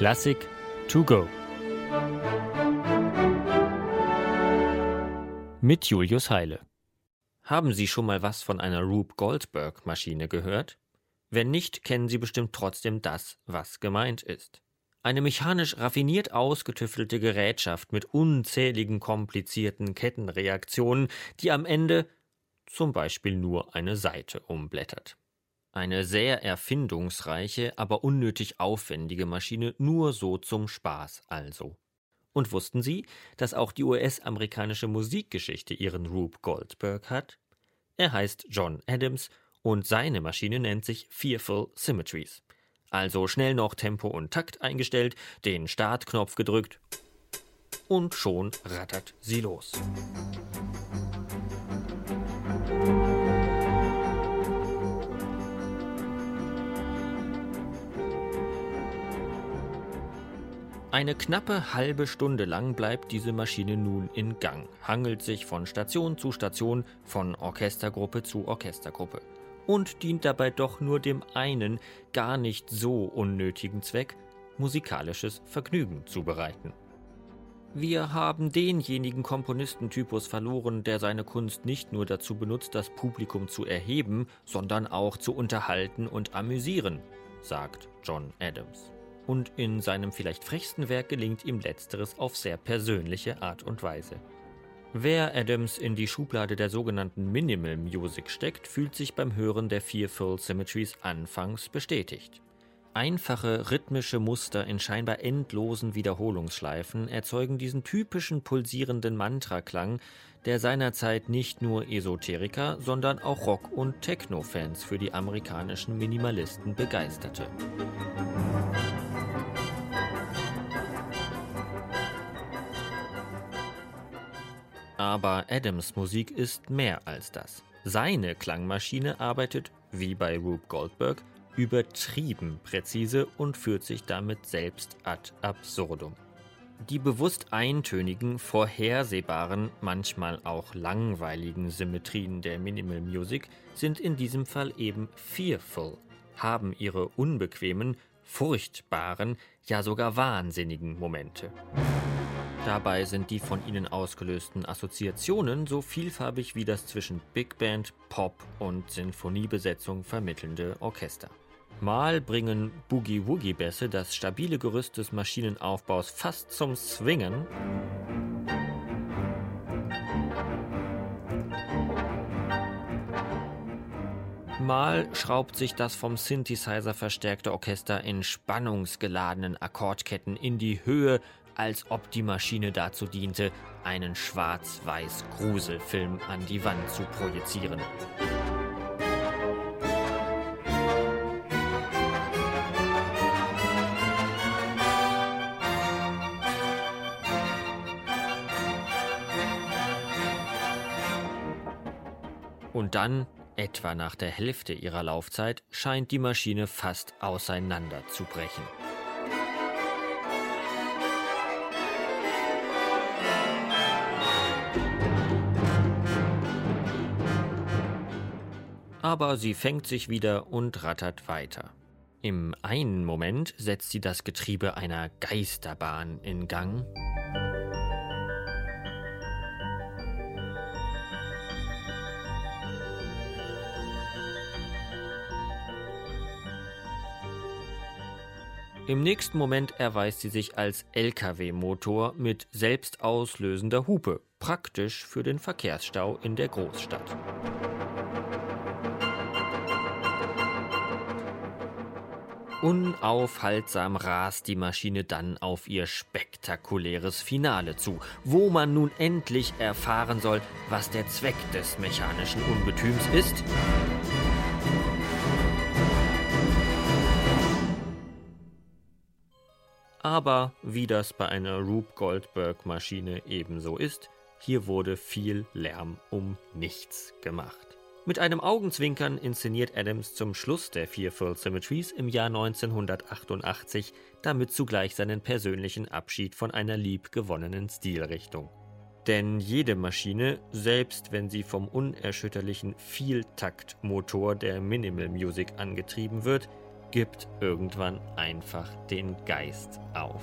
Klassik to go. Mit Julius Heile. Haben Sie schon mal was von einer Rube Goldberg Maschine gehört? Wenn nicht, kennen Sie bestimmt trotzdem das, was gemeint ist. Eine mechanisch raffiniert ausgetüftelte Gerätschaft mit unzähligen komplizierten Kettenreaktionen, die am Ende zum Beispiel nur eine Seite umblättert. Eine sehr erfindungsreiche, aber unnötig aufwendige Maschine, nur so zum Spaß also. Und wussten Sie, dass auch die US-amerikanische Musikgeschichte ihren Rube Goldberg hat? Er heißt John Adams und seine Maschine nennt sich Fearful Symmetries. Also schnell noch Tempo und Takt eingestellt, den Startknopf gedrückt und schon rattert sie los. Eine knappe halbe Stunde lang bleibt diese Maschine nun in Gang, hangelt sich von Station zu Station, von Orchestergruppe zu Orchestergruppe und dient dabei doch nur dem einen, gar nicht so unnötigen Zweck, musikalisches Vergnügen zu bereiten. Wir haben denjenigen Komponistentypus verloren, der seine Kunst nicht nur dazu benutzt, das Publikum zu erheben, sondern auch zu unterhalten und amüsieren, sagt John Adams. Und in seinem vielleicht frechsten Werk gelingt ihm letzteres auf sehr persönliche Art und Weise. Wer Adams in die Schublade der sogenannten Minimal Music steckt, fühlt sich beim Hören der vier Full Symmetries anfangs bestätigt. Einfache rhythmische Muster in scheinbar endlosen Wiederholungsschleifen erzeugen diesen typischen pulsierenden Mantra-Klang, der seinerzeit nicht nur Esoteriker, sondern auch Rock- und Techno-Fans für die amerikanischen Minimalisten begeisterte. Aber Adams Musik ist mehr als das. Seine Klangmaschine arbeitet, wie bei Rube Goldberg, übertrieben präzise und führt sich damit selbst ad absurdum. Die bewusst eintönigen, vorhersehbaren, manchmal auch langweiligen Symmetrien der Minimal Music sind in diesem Fall eben fearful, haben ihre unbequemen, furchtbaren, ja sogar wahnsinnigen Momente. Dabei sind die von ihnen ausgelösten Assoziationen so vielfarbig wie das zwischen Big Band, Pop und Sinfoniebesetzung vermittelnde Orchester. Mal bringen Boogie-Woogie-Bässe das stabile Gerüst des Maschinenaufbaus fast zum Swingen. Mal schraubt sich das vom Synthesizer verstärkte Orchester in spannungsgeladenen Akkordketten in die Höhe als ob die Maschine dazu diente, einen schwarz-weiß Gruselfilm an die Wand zu projizieren. Und dann, etwa nach der Hälfte ihrer Laufzeit, scheint die Maschine fast auseinanderzubrechen. Aber sie fängt sich wieder und rattert weiter. Im einen Moment setzt sie das Getriebe einer Geisterbahn in Gang. Im nächsten Moment erweist sie sich als Lkw-Motor mit selbstauslösender Hupe, praktisch für den Verkehrsstau in der Großstadt. Unaufhaltsam rast die Maschine dann auf ihr spektakuläres Finale zu, wo man nun endlich erfahren soll, was der Zweck des mechanischen Ungetüms ist. Aber wie das bei einer Rube Goldberg Maschine ebenso ist, hier wurde viel Lärm um nichts gemacht. Mit einem Augenzwinkern inszeniert Adams zum Schluss der vier Full Symmetries im Jahr 1988 damit zugleich seinen persönlichen Abschied von einer liebgewonnenen Stilrichtung. Denn jede Maschine, selbst wenn sie vom unerschütterlichen Vieltaktmotor der Minimal Music angetrieben wird, gibt irgendwann einfach den Geist auf.